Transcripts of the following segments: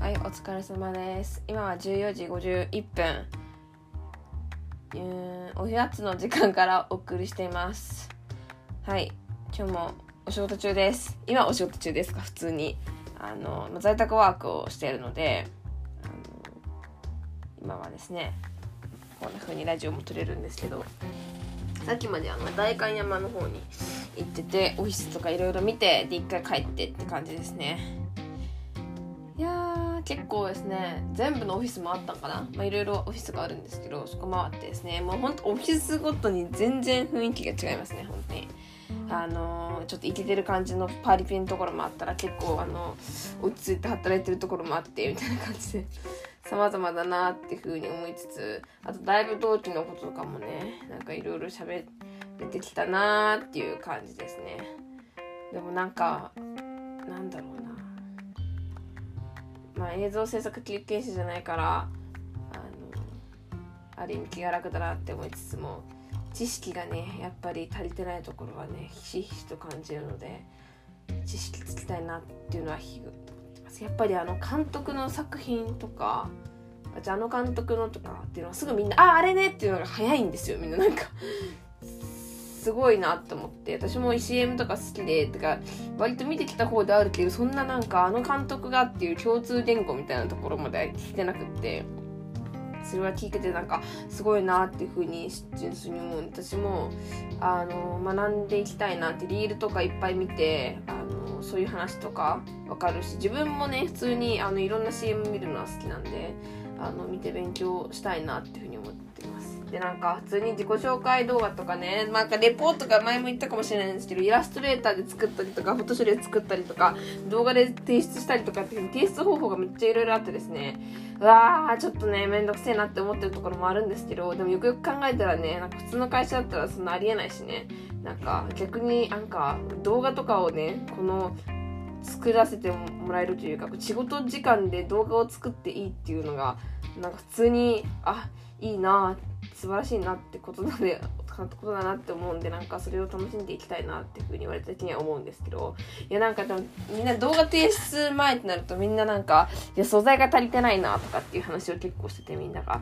はい、お疲れ様です。今は14時51分。うん、おやつの時間からお送りしています。はい、今日もお仕事中です。今お仕事中ですか、普通に。あの、ま在宅ワークをしているので、あの今はですね、こんな風にラジオも撮れるんですけど、さっきまであの代官山の方に行ってて、オフィスとかいろいろ見て、で、一回帰ってって感じですね。結構ですね全部のオフィスもあったんかな？まあいろいろオフィスがあるんですけどそこ回ってですねもうほんとオフィスごとに全然雰囲気が違いますね本当に。あのちょっとイケてる感じのパリピのところもあったら結構あの落ち着いて働いてるところもあってみたいな感じで様々だなっていうふうに思いつつあとだいぶ同期のこととかもねなんかいろいろ喋ってきたなーっていう感じですね。でもなんかなんだろうな。まあ、映像制作経験者じゃないからあのある意味気が楽だなって思いつつも知識がねやっぱり足りてないところはねひしひしと感じるので知識つきたいなっていうのはひぐやっぱりあの監督の作品とかじゃああの監督のとかっていうのはすぐみんな「ああれね!」っていうのが早いんですよみんななんかすごいなって思って私も CM とか好きでとか割と見てきた方であるけどそんななんかあの監督がっていう共通言語みたいなところまで聞いてなくってそれは聞いててなんかすごいなっていうふうに純粋に思う。私もあの学んでいきたいなってリールとかいっぱい見てあのそういう話とかわかるし自分もね普通にあのいろんな CM 見るのは好きなんであの見て勉強したいなっていうふうに思っています。でなんか普通に自己紹介動画とかねなんかレポートが前も言ったかもしれないんですけどイラストレーターで作ったりとかフォトショーで作ったりとか動画で提出したりとかっていう提出方法がめっちゃいろいろあってですね。うわーちょっとねめんどくせえなって思ってるところもあるんですけどでもよくよく考えたらねなんか普通の会社だったらそんなありえないしね。なんか逆になんか動画とかをねこの作らせてもらえるというか仕事時間で動画を作っていいっていうのがなんか普通にあいいな素晴らしいなってことなんでことだなって思うんでなんかそれを楽しんでいきたいなっていうふうに言われた時には思うんですけどいやなんかでもみんな動画提出前ってなるとみんななんかいや素材が足りてないなとかっていう話を結構しててみんなが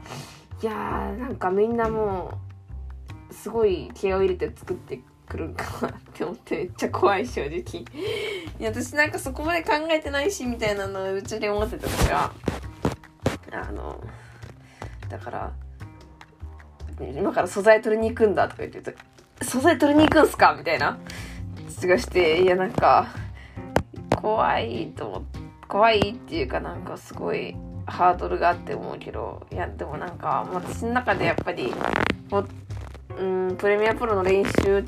いやーなんかみんなもうすごい気合を入れて作ってくるんかなって思ってめっちゃ怖い正直。いや私なんかそこまで考えてないしみたいなのをうちで思ってたからあのだから今から素材取りに行くんだとか言ってた素材取りに行くんすかみたいな気がしていやなんか怖いと思って怖いっていうかなんかすごいハードルがあって思うけどいやでもなんか私の中でやっぱりもうんプレミアプロの練習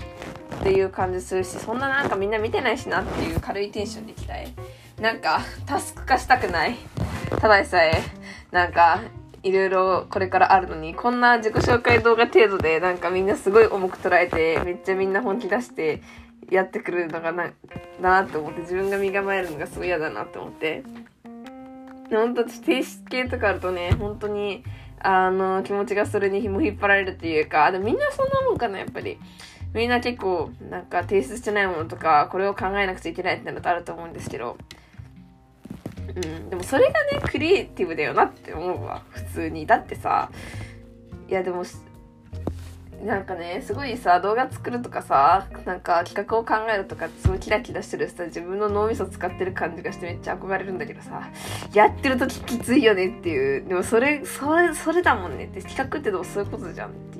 っていう感じするしそんななんかみんな見てないしなっていう軽いテンションでいきたい。なんかタスク化したくない。ただでさえなんかいろいろこれからあるのにこんな自己紹介動画程度でなんかみんなすごい重く捉えてめっちゃみんな本気出してやってくるのがなだなって思って自分が身構えるのがすごい嫌だなって思って。本当私提出系とかあるとね本当にあの気持ちがそれに紐引っ張られるというかでもみんなそんなもんかなやっぱり。みんな結構なんか提出してないものとかこれを考えなくちゃいけないってのとあると思うんですけど。うん、でもそれがねクリエイティブだよなって思うわ。普通に。だってさいやでもなんかねすごいさ動画作るとかさなんか企画を考えるとかすごいキラキラしてるさ自分の脳みそ使ってる感じがしてめっちゃ憧れるんだけどさやってる時きついよねっていう。でもそれそれそれだもんねって。企画ってでもそういうことじゃんって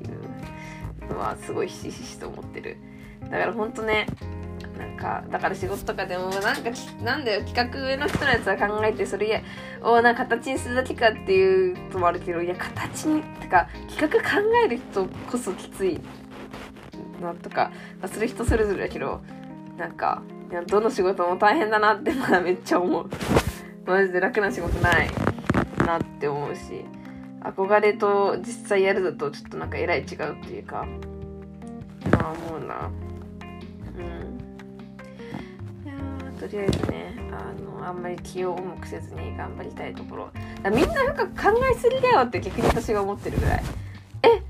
いう。はすごいひしひしと思ってる。だからほんとねなんかだから仕事とかでもなんかなんだよ企画上の人のやつは考えてそれをなんか形にするだけかっていうのもあるけどいや形にてか企画考える人こそきついなとか、まあ、する人それぞれだけどなんかいやどの仕事も大変だなってまだめっちゃ思う。マジで楽な仕事ないなって思うし。憧れと実際やるだとちょっとなんかえらい違うっていうか。まあ思うな。うん。いやとりあえずねあのあんまり気を重くせずに頑張りたいところ。みんな深く考えすぎだよって逆に私が思ってるぐらい。えそんなに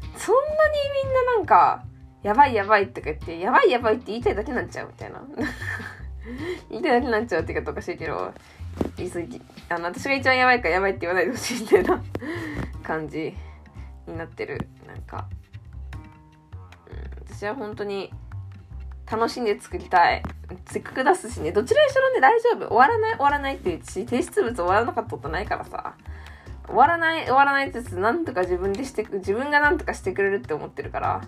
みんななんかやばいやばいとか言ってやばいやばいって言いたいだけになっちゃうみたいな。言いたいだけになっちゃうって言い方おかしいけど言い過ぎあの私が一番やばいからやばいって言わないでほしいみたいな。感じになってる。なんか、うん、私は本当に楽しんで作りたい。せっかく出すしね。どちらにしろね大丈夫。終わらない終わらないって言うし提出物終わらなかったことないからさ。終わらない終わらないって言なんとか自分でして自分がなんとかしてくれるって思ってるから。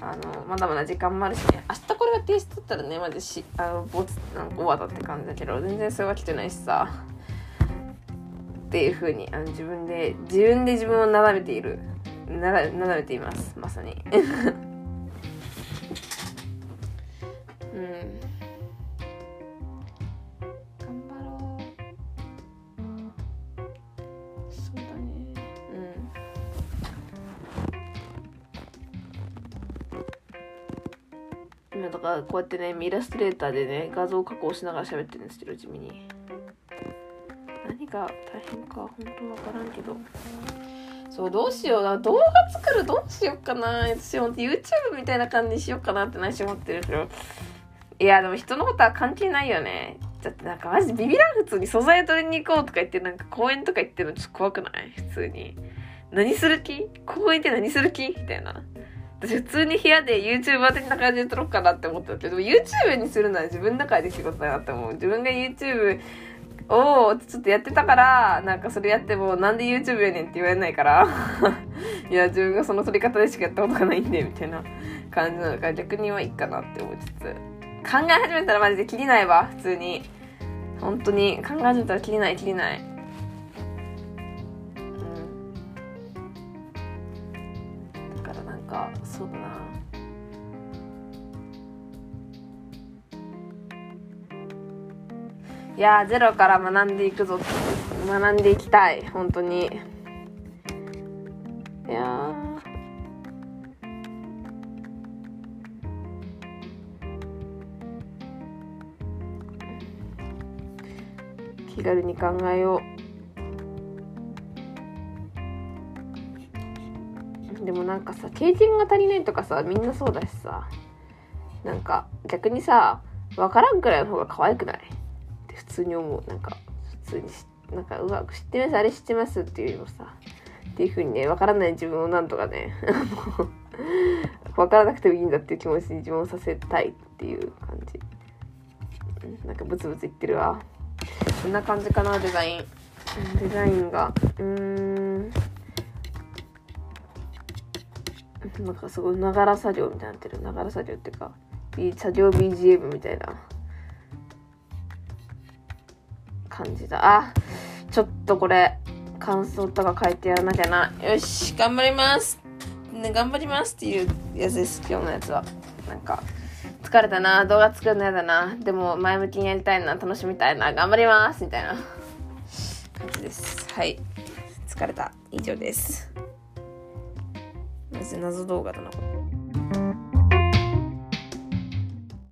あのまだまだ時間もあるしね。明日これが提出だったらねマジしあのボツなんか終わったって感じだけど全然そういうわけじゃないしさ。っていう風にあの自分で自分で自分を眺めているなら眺めています。まさに。うん。今だからこうやってねイラストレーターでね画像加工しながら喋ってるんですけど地味に。何が大変か本当わからんけど。そうどうしような。動画作るどうしようかな。私ほんと YouTube みたいな感じにしようかなって内心思ってるけど。いやでも人のことは関係ないよね。だってなんかマジビビらん普通に素材取りに行こうとか言ってなんか公園とか行ってるのちょっと怖くない？普通に。何する気？公園って何する気？みたいな。私普通に部屋で YouTuber 的な感じで撮ろうかなって思ったけど YouTube にするのは自分の中でできることだなって思う。自分が YouTube をちょっとやってたからなんかそれやってもなんで YouTube やねんって言われないから いや自分がその撮り方でしかやったことがないんでみたいな感じなのか逆にはいいかなって思いつつ。考え始めたらマジできりないわ普通に。本当に。考え始めたらきりないきりない。うん。だからなんかそうだな。いやゼロから学んでいくぞ。学んでいきたい本当に。いや気軽に考えよう。でもなんかさ経験が足りないとかさみんなそうだしさ。なんか逆にさ分からんくらいの方が可愛くない？って普通に思う。なんか普通になんかうわ知ってますあれ知ってますっていうよりもさっていう風にね分からない自分をなんとかね分からなくてもいいんだっていう気持ちに自分をさせたいっていう感じ。なんかブツブツ言ってるわ。こんな感じかなデザイン。デザインが。うん。なんかすごいながら作業みたいになってる。ながら作業っていうか作業 BGM みたいな。感じだ。あちょっとこれ感想とか書いてやらなきゃな。よし頑張ります。ね頑張りますっていうやつです今日のやつは。なんか疲れたな。動画作るのやだな。でも前向きにやりたいな。楽しみたいな。頑張ります。みたいな。感じです。はい。疲れた。以上です。謎動画だなこれ。